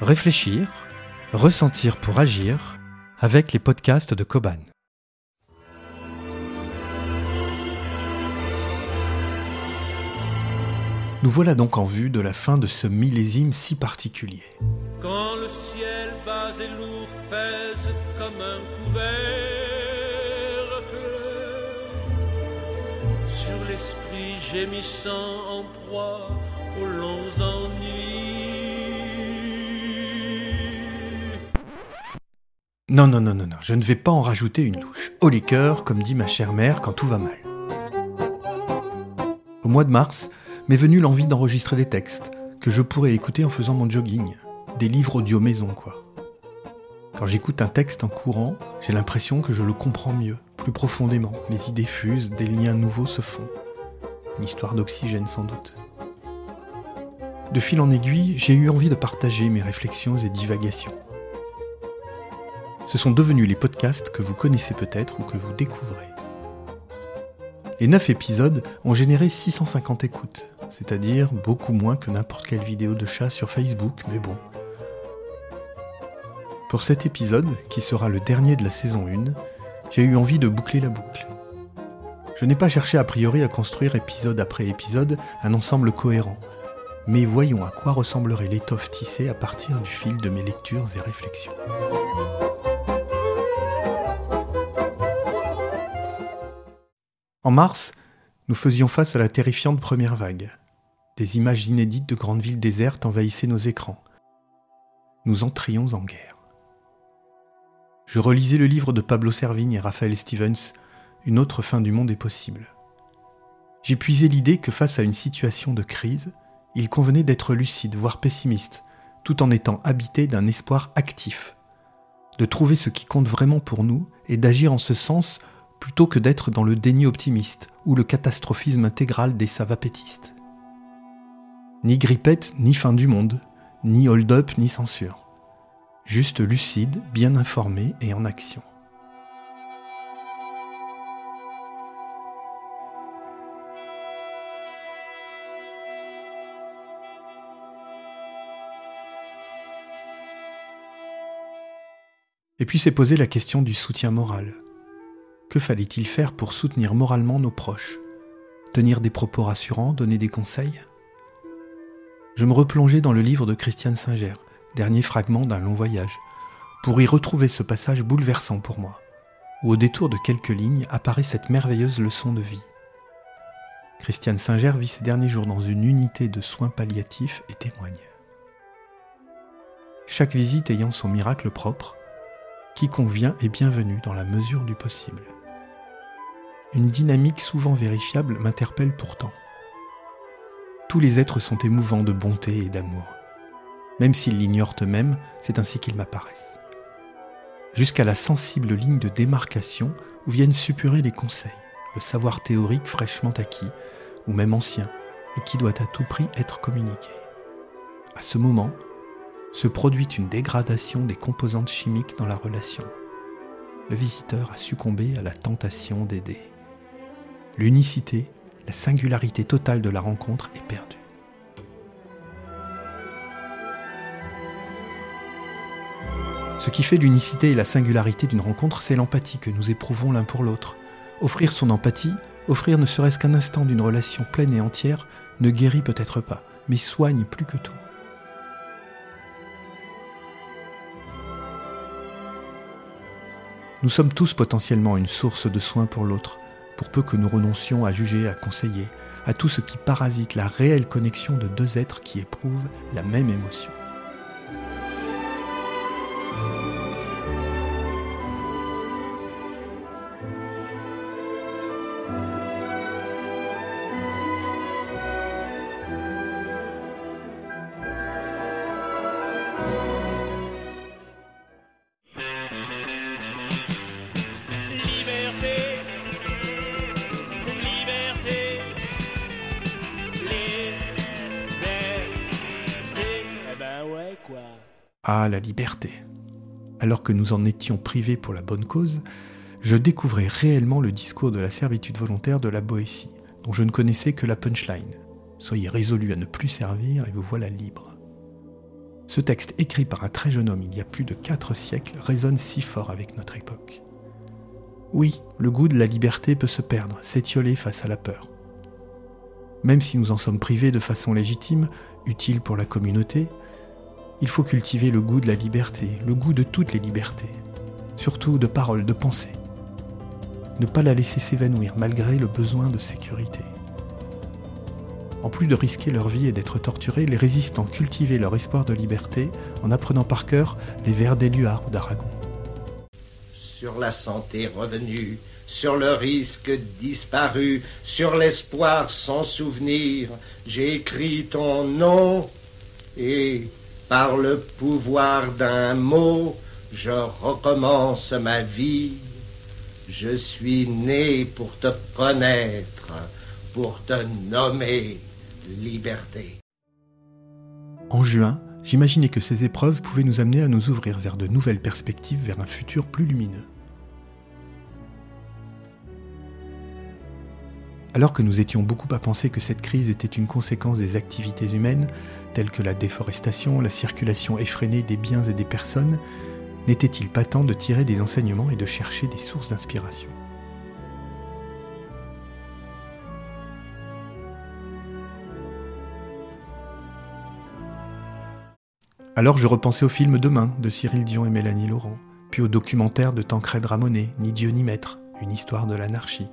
Réfléchir, ressentir pour agir avec les podcasts de Koban. Nous voilà donc en vue de la fin de ce millésime si particulier. Quand le ciel bas et lourd pèse comme un couvercle sur l'esprit gémissant en proie aux longs ennuis. Non, non, non, non, non, je ne vais pas en rajouter une louche. Au liqueur, comme dit ma chère mère quand tout va mal. Au mois de mars, m'est venue l'envie d'enregistrer des textes que je pourrais écouter en faisant mon jogging. Des livres audio maison, quoi. Quand j'écoute un texte en courant, j'ai l'impression que je le comprends mieux, plus profondément. Les idées fusent, des liens nouveaux se font. Une histoire d'oxygène sans doute. De fil en aiguille, j'ai eu envie de partager mes réflexions et divagations. Ce sont devenus les podcasts que vous connaissez peut-être ou que vous découvrez. Les 9 épisodes ont généré 650 écoutes, c'est-à-dire beaucoup moins que n'importe quelle vidéo de chat sur Facebook, mais bon. Pour cet épisode, qui sera le dernier de la saison 1, j'ai eu envie de boucler la boucle. Je n'ai pas cherché a priori à construire épisode après épisode un ensemble cohérent, mais voyons à quoi ressemblerait l'étoffe tissée à partir du fil de mes lectures et réflexions. En mars, nous faisions face à la terrifiante première vague. Des images inédites de grandes villes désertes envahissaient nos écrans. Nous entrions en guerre. Je relisais le livre de Pablo Servigne et Raphaël Stevens, Une autre fin du monde est possible. Puisé l'idée que face à une situation de crise, il convenait d'être lucide, voire pessimiste, tout en étant habité d'un espoir actif, de trouver ce qui compte vraiment pour nous et d'agir en ce sens plutôt que d'être dans le déni optimiste ou le catastrophisme intégral des savapétistes. Ni grippette, ni fin du monde, ni hold-up, ni censure. Juste lucide, bien informé et en action. Et puis s'est posé la question du soutien moral. Que fallait-il faire pour soutenir moralement nos proches? Tenir des propos rassurants, donner des conseils? Je me replongeais dans le livre de Christiane Singer, dernier fragment d'un long voyage, pour y retrouver ce passage bouleversant pour moi, où au détour de quelques lignes apparaît cette merveilleuse leçon de vie. Christiane Singer vit ses derniers jours dans une unité de soins palliatifs et témoigne. Chaque visite ayant son miracle propre, quiconque vient est bienvenu dans la mesure du possible. Une dynamique souvent vérifiable m'interpelle pourtant. Tous les êtres sont émouvants de bonté et d'amour. Même s'ils l'ignorent eux-mêmes, c'est ainsi qu'ils m'apparaissent. Jusqu'à la sensible ligne de démarcation où viennent suppurer les conseils, le savoir théorique fraîchement acquis, ou même ancien, et qui doit à tout prix être communiqué. À ce moment, se produit une dégradation des composantes chimiques dans la relation. Le visiteur a succombé à la tentation d'aider. L'unicité, la singularité totale de la rencontre est perdue. Ce qui fait l'unicité et la singularité d'une rencontre, c'est l'empathie que nous éprouvons l'un pour l'autre. Offrir son empathie, offrir ne serait-ce qu'un instant d'une relation pleine et entière, ne guérit peut-être pas, mais soigne plus que tout. Nous sommes tous potentiellement une source de soins pour l'autre, pour peu que nous renoncions à juger, à conseiller, à tout ce qui parasite la réelle connexion de deux êtres qui éprouvent la même émotion. Ah, la liberté. Alors que nous en étions privés pour la bonne cause, je découvrais réellement le discours de la servitude volontaire de la Boétie, dont je ne connaissais que la punchline. Soyez résolus à ne plus servir et vous voilà libre. Ce texte écrit par un très jeune homme il y a plus de quatre siècles résonne si fort avec notre époque. Oui, le goût de la liberté peut se perdre, s'étioler face à la peur. Même si nous en sommes privés de façon légitime, utile pour la communauté, il faut cultiver le goût de la liberté, le goût de toutes les libertés, surtout de parole, de pensée. Ne pas la laisser s'évanouir malgré le besoin de sécurité. En plus de risquer leur vie et d'être torturés, les résistants cultivaient leur espoir de liberté en apprenant par cœur les vers d'Éluard ou d'Aragon. Sur la santé revenue, sur le risque disparu, sur l'espoir sans souvenir, j'ai écrit ton nom et par le pouvoir d'un mot, je recommence ma vie. Je suis né pour te connaître, pour te nommer liberté. En juin, j'imaginais que ces épreuves pouvaient nous amener à nous ouvrir vers de nouvelles perspectives, vers un futur plus lumineux. Alors que nous étions beaucoup à penser que cette crise était une conséquence des activités humaines, telles que la déforestation, la circulation effrénée des biens et des personnes, n'était-il pas temps de tirer des enseignements et de chercher des sources d'inspiration? Alors je repensais au film Demain de Cyril Dion et Mélanie Laurent, puis au documentaire de Tancred Ramonet, Ni Dieu ni Maître, une histoire de l'anarchie,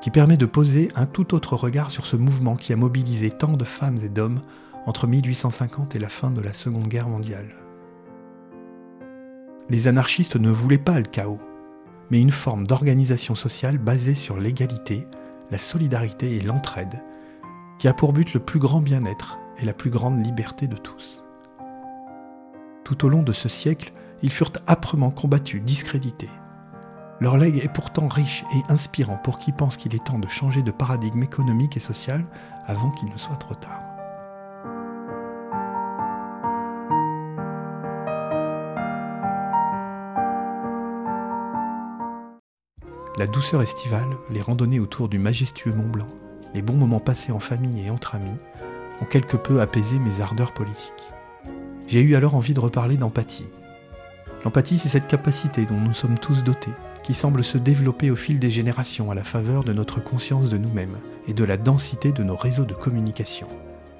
qui permet de poser un tout autre regard sur ce mouvement qui a mobilisé tant de femmes et d'hommes entre 1850 et la fin de la Seconde Guerre mondiale. Les anarchistes ne voulaient pas le chaos, mais une forme d'organisation sociale basée sur l'égalité, la solidarité et l'entraide, qui a pour but le plus grand bien-être et la plus grande liberté de tous. Tout au long de ce siècle, ils furent âprement combattus, discrédités. Leur legs est pourtant riche et inspirant pour qui pense qu'il est temps de changer de paradigme économique et social avant qu'il ne soit trop tard. La douceur estivale, les randonnées autour du majestueux Mont Blanc, les bons moments passés en famille et entre amis ont quelque peu apaisé mes ardeurs politiques. J'ai eu alors envie de reparler d'empathie. L'empathie, c'est cette capacité dont nous sommes tous dotés, qui semble se développer au fil des générations à la faveur de notre conscience de nous-mêmes et de la densité de nos réseaux de communication,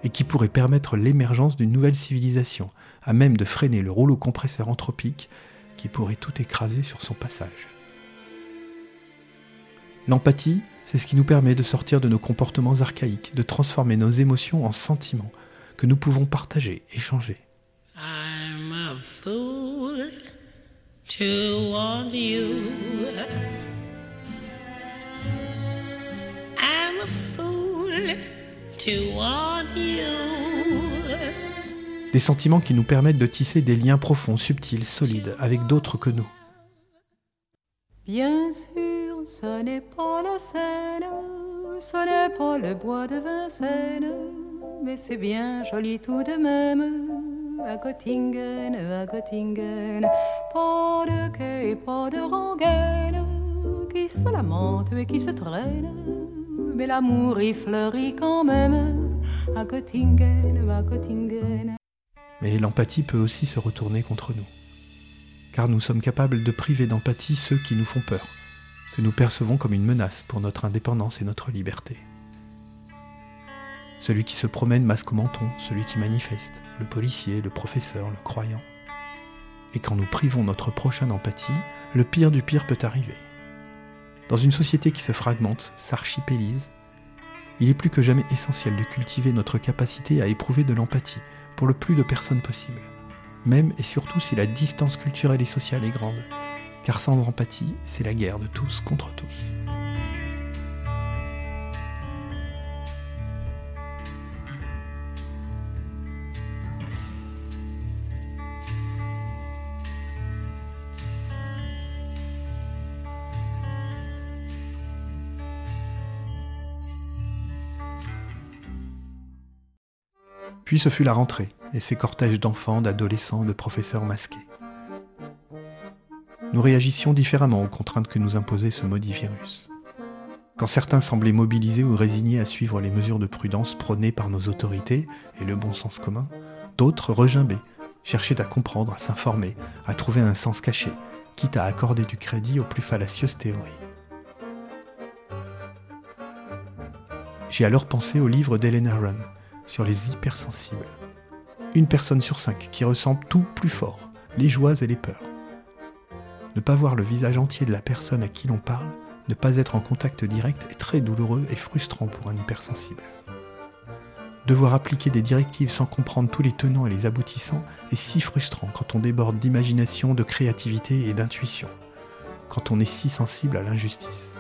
et qui pourrait permettre l'émergence d'une nouvelle civilisation, à même de freiner le rouleau compresseur anthropique qui pourrait tout écraser sur son passage. L'empathie, c'est ce qui nous permet de sortir de nos comportements archaïques, de transformer nos émotions en sentiments que nous pouvons partager, échanger. I'm a fool to want you. I'm a fool to want you. Des sentiments qui nous permettent de tisser des liens profonds, subtils, solides avec d'autres que nous. Bien sûr, ce n'est pas la Seine, ce n'est pas le bois de Vincennes, mais c'est bien joli tout de même à Göttingen, à Göttingen. Pas de quai, pas de rengaine qui se lamente et qui se traîne. Mais l'amour y fleurit quand même à Göttingen, à Göttingen. Mais l'empathie peut aussi se retourner contre nous. Car nous sommes capables de priver d'empathie ceux qui nous font peur, que nous percevons comme une menace pour notre indépendance et notre liberté celui qui se promène masque au menton, celui qui manifeste, le policier, le professeur, le croyant. Et quand nous privons notre prochain d'empathie, le pire du pire peut arriver. Dans une société qui se fragmente, s'archipélise, il est plus que jamais essentiel de cultiver notre capacité à éprouver de l'empathie pour le plus de personnes possible, même et surtout si la distance culturelle et sociale est grande, car sans empathie, c'est la guerre de tous contre tous. Puis ce fut la rentrée, et ses cortèges d'enfants, d'adolescents, de professeurs masqués. Nous réagissions différemment aux contraintes que nous imposait ce maudit virus. Quand certains semblaient mobilisés ou résignés à suivre les mesures de prudence prônées par nos autorités et le bon sens commun, d'autres regimbaient, cherchait à comprendre, à s'informer, à trouver un sens caché, quitte à accorder du crédit aux plus fallacieuses théories. J'ai alors pensé au livre d'Helen Aron sur les hypersensibles. Une personne sur cinq qui ressent tout plus fort, les joies et les peurs. Ne pas voir le visage entier de la personne à qui l'on parle, ne pas être en contact direct est très douloureux et frustrant pour un hypersensible. Devoir appliquer des directives sans comprendre tous les tenants et les aboutissants est si frustrant quand on déborde d'imagination, de créativité et d'intuition, quand on est si sensible à l'injustice.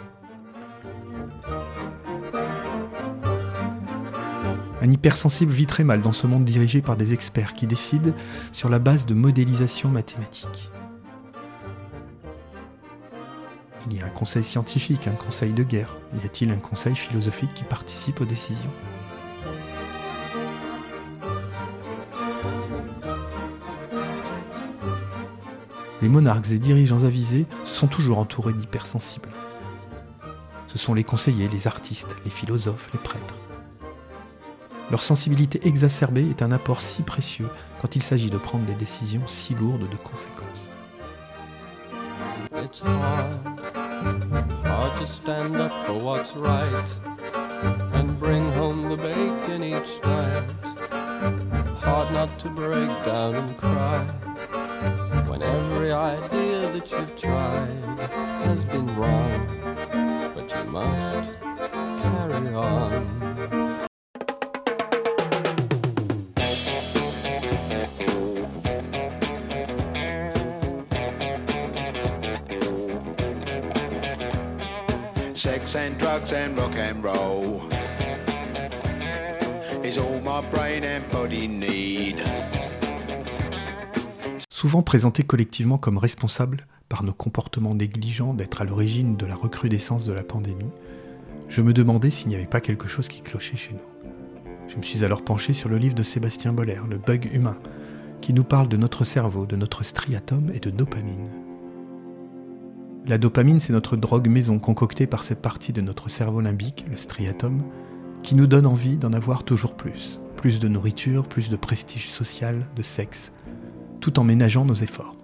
Un hypersensible vit très mal dans ce monde dirigé par des experts qui décident sur la base de modélisation mathématique. Il y a un conseil scientifique, un conseil de guerre. Y a-t-il un conseil philosophique qui participe aux décisions? Les monarques et dirigeants avisés se sont toujours entourés d'hypersensibles. Ce sont les conseillers, les artistes, les philosophes, les prêtres. Leur sensibilité exacerbée est un apport si précieux quand il s'agit de prendre des décisions si lourdes de conséquences. It's hard, hard to stand up for what's right and bring home the bacon each night. Hard not to break down and cry when every idea that you've tried has been wrong, but you must carry on. Souvent présentés collectivement comme responsables par nos comportements négligents d'être à l'origine de la recrudescence de la pandémie, je me demandais s'il n'y avait pas quelque chose qui clochait chez nous. Je me suis alors penché sur le livre de Sébastien Boller, Le bug humain, qui nous parle de notre cerveau, de notre striatum et de dopamine. La dopamine, c'est notre drogue maison concoctée par cette partie de notre cerveau limbique, le striatum, qui nous donne envie d'en avoir toujours plus. Plus de nourriture, plus de prestige social, de sexe, tout en ménageant nos efforts.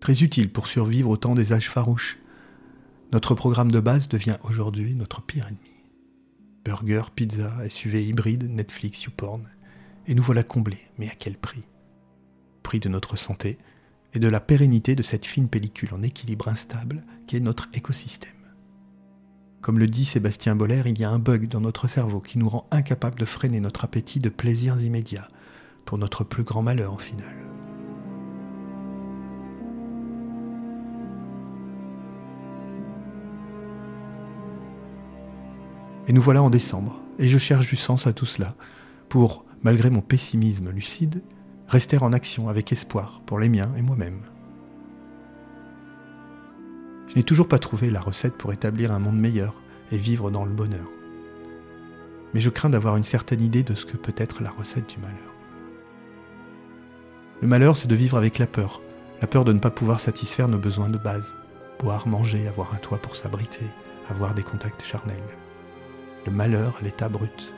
Très utile pour survivre au temps des âges farouches. Notre programme de base devient aujourd'hui notre pire ennemi. Burger, pizza, SUV hybride, Netflix, YouPorn. Et nous voilà comblés, mais à quel prix? Prix de notre santé, et de la pérennité de cette fine pellicule en équilibre instable qui est notre écosystème. Comme le dit Sébastien Boller, il y a un bug dans notre cerveau qui nous rend incapables de freiner notre appétit de plaisirs immédiats, pour notre plus grand malheur au final. Et nous voilà en décembre, et je cherche du sens à tout cela, pour, malgré mon pessimisme lucide, rester en action avec espoir pour les miens et moi-même. Je n'ai toujours pas trouvé la recette pour établir un monde meilleur et vivre dans le bonheur. Mais je crains d'avoir une certaine idée de ce que peut être la recette du malheur. Le malheur, c'est de vivre avec la peur, la peur de ne pas pouvoir satisfaire nos besoins de base, boire, manger, avoir un toit pour s'abriter, avoir des contacts charnels. Le malheur à l'état brut.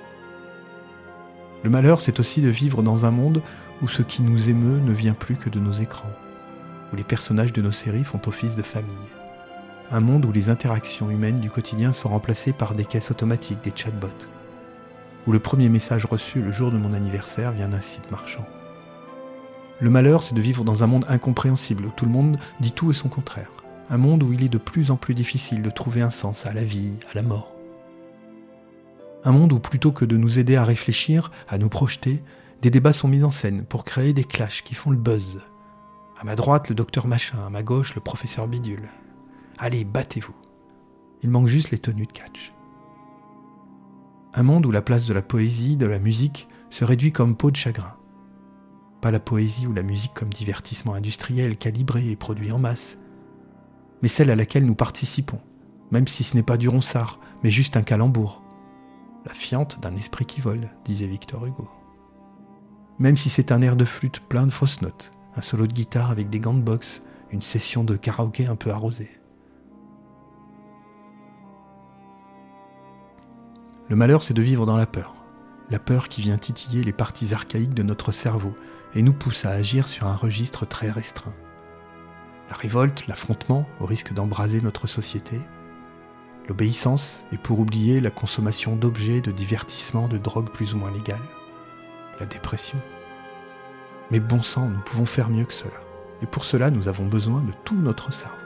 Le malheur, c'est aussi de vivre dans un monde où ce qui nous émeut ne vient plus que de nos écrans, où les personnages de nos séries font office de famille. Un monde où les interactions humaines du quotidien sont remplacées par des caisses automatiques, des chatbots, où le premier message reçu le jour de mon anniversaire vient d'un site marchand. Le malheur, c'est de vivre dans un monde incompréhensible, où tout le monde dit tout et son contraire. Un monde où il est de plus en plus difficile de trouver un sens à la vie, à la mort. Un monde où plutôt que de nous aider à réfléchir, à nous projeter, des débats sont mis en scène pour créer des clashs qui font le buzz. À ma droite, le docteur Machin, à ma gauche, le professeur Bidule. Allez, battez-vous. Il manque juste les tenues de catch. Un monde où la place de la poésie, de la musique, se réduit comme peau de chagrin. Pas la poésie ou la musique comme divertissement industriel, calibré et produit en masse, mais celle à laquelle nous participons, même si ce n'est pas du ronsard, mais juste un calembour. La fiente d'un esprit qui vole, disait Victor Hugo même si c'est un air de flûte plein de fausses notes, un solo de guitare avec des gants de boxe, une session de karaoké un peu arrosée. Le malheur, c'est de vivre dans la peur. La peur qui vient titiller les parties archaïques de notre cerveau et nous pousse à agir sur un registre très restreint. La révolte, l'affrontement, au risque d'embraser notre société. L'obéissance, et pour oublier la consommation d'objets, de divertissement, de drogues plus ou moins légales. La dépression. Mais bon sang, nous pouvons faire mieux que cela. Et pour cela, nous avons besoin de tout notre cerveau.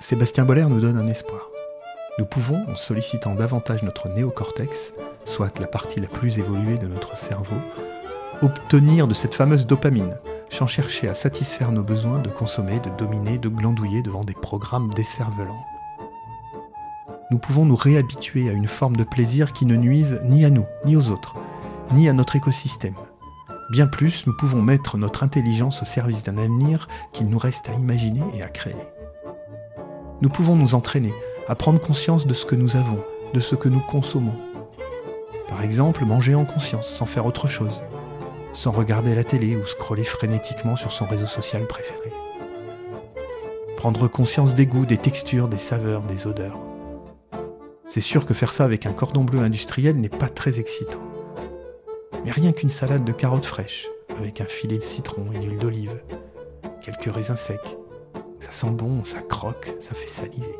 Sébastien Boller nous donne un espoir. Nous pouvons, en sollicitant davantage notre néocortex, soit la partie la plus évoluée de notre cerveau, obtenir de cette fameuse dopamine, sans chercher à satisfaire nos besoins de consommer, de dominer, de glandouiller devant des programmes décervelants. Nous pouvons nous réhabituer à une forme de plaisir qui ne nuise ni à nous, ni aux autres, ni à notre écosystème. Bien plus, nous pouvons mettre notre intelligence au service d'un avenir qu'il nous reste à imaginer et à créer nous pouvons nous entraîner à prendre conscience de ce que nous avons, de ce que nous consommons. Par exemple, manger en conscience, sans faire autre chose, sans regarder la télé ou scroller frénétiquement sur son réseau social préféré. Prendre conscience des goûts, des textures, des saveurs, des odeurs. C'est sûr que faire ça avec un cordon bleu industriel n'est pas très excitant. Mais rien qu'une salade de carottes fraîches, avec un filet de citron et d'huile d'olive, quelques raisins secs, ça sent bon, ça croque, ça fait saliver.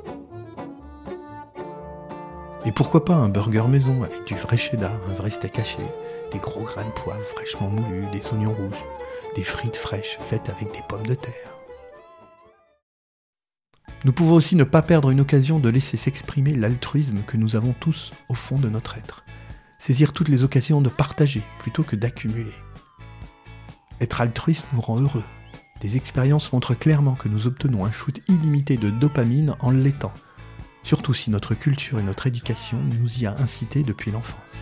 Et pourquoi pas un burger maison avec du vrai cheddar, un vrai steak haché, des gros grains de poivre fraîchement moulus, des oignons rouges, des frites fraîches faites avec des pommes de terre. Nous pouvons aussi ne pas perdre une occasion de laisser s'exprimer l'altruisme que nous avons tous au fond de notre être. Saisir toutes les occasions de partager plutôt que d'accumuler. Être altruiste nous rend heureux, les expériences montrent clairement que nous obtenons un shoot illimité de dopamine en l'étant, surtout si notre culture et notre éducation nous y a incité depuis l'enfance.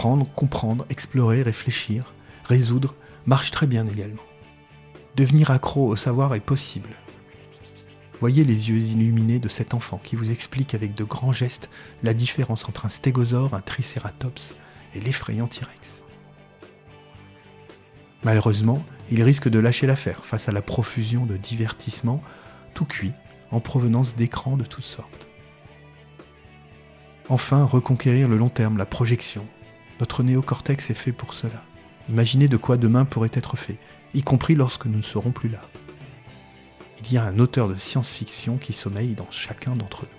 Apprendre, comprendre, explorer, réfléchir, résoudre marche très bien également. Devenir accro au savoir est possible. Voyez les yeux illuminés de cet enfant qui vous explique avec de grands gestes la différence entre un stégosaure, un tricératops et l'effrayant T-Rex. Malheureusement, il risque de lâcher l'affaire face à la profusion de divertissements tout cuits en provenance d'écrans de toutes sortes. Enfin, reconquérir le long terme, la projection, notre néocortex est fait pour cela. Imaginez de quoi demain pourrait être fait, y compris lorsque nous ne serons plus là. Il y a un auteur de science-fiction qui sommeille dans chacun d'entre nous.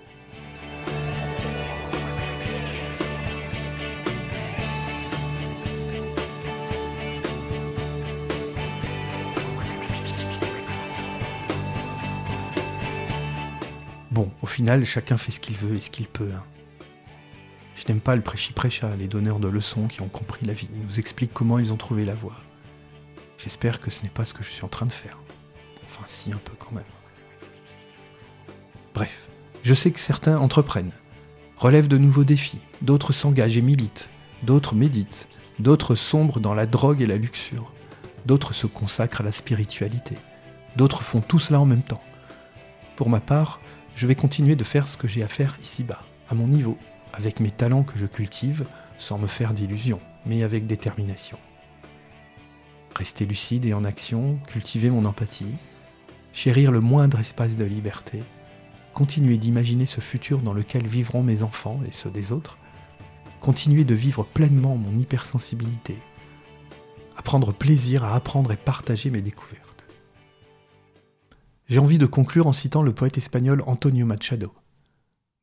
Bon, au final, chacun fait ce qu'il veut et ce qu'il peut. Hein. Je n'aime pas le prêchi-prêcha, les donneurs de leçons qui ont compris la vie, ils nous expliquent comment ils ont trouvé la voie. J'espère que ce n'est pas ce que je suis en train de faire. Enfin, si, un peu quand même. Bref, je sais que certains entreprennent, relèvent de nouveaux défis, d'autres s'engagent et militent, d'autres méditent, d'autres sombrent dans la drogue et la luxure, d'autres se consacrent à la spiritualité, d'autres font tout cela en même temps. Pour ma part, je vais continuer de faire ce que j'ai à faire ici-bas, à mon niveau, avec mes talents que je cultive, sans me faire d'illusions, mais avec détermination. Rester lucide et en action, cultiver mon empathie, chérir le moindre espace de liberté, continuer d'imaginer ce futur dans lequel vivront mes enfants et ceux des autres, continuer de vivre pleinement mon hypersensibilité, à prendre plaisir à apprendre et partager mes découvertes. J'ai envie de conclure en citant le poète espagnol Antonio Machado,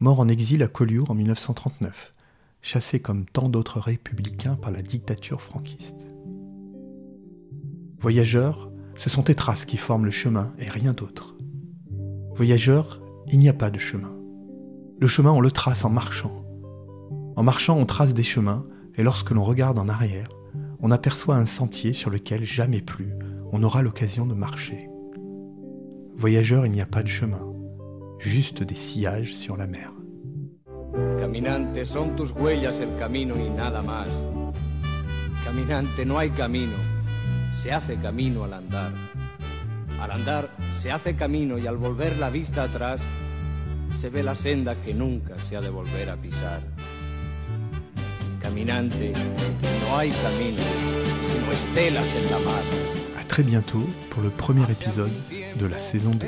mort en exil à Collioure en 1939, chassé comme tant d'autres républicains par la dictature franquiste. Voyageurs, ce sont tes traces qui forment le chemin et rien d'autre. Voyageurs, il n'y a pas de chemin. Le chemin, on le trace en marchant. En marchant, on trace des chemins, et lorsque l'on regarde en arrière, on aperçoit un sentier sur lequel jamais plus on aura l'occasion de marcher. Voyageurs, il n'y a pas de chemin, juste des sillages sur la mer. Caminante, son tus huellas el camino y nada más. Caminante, no hay camino, se hace camino al andar. Al andar se hace camino y al volver la vista atrás se ve la senda que nunca se ha de volver a pisar. Caminante, no hay camino, sino estelas en la mar. À très bientôt pour le premier épisode de la saison 2.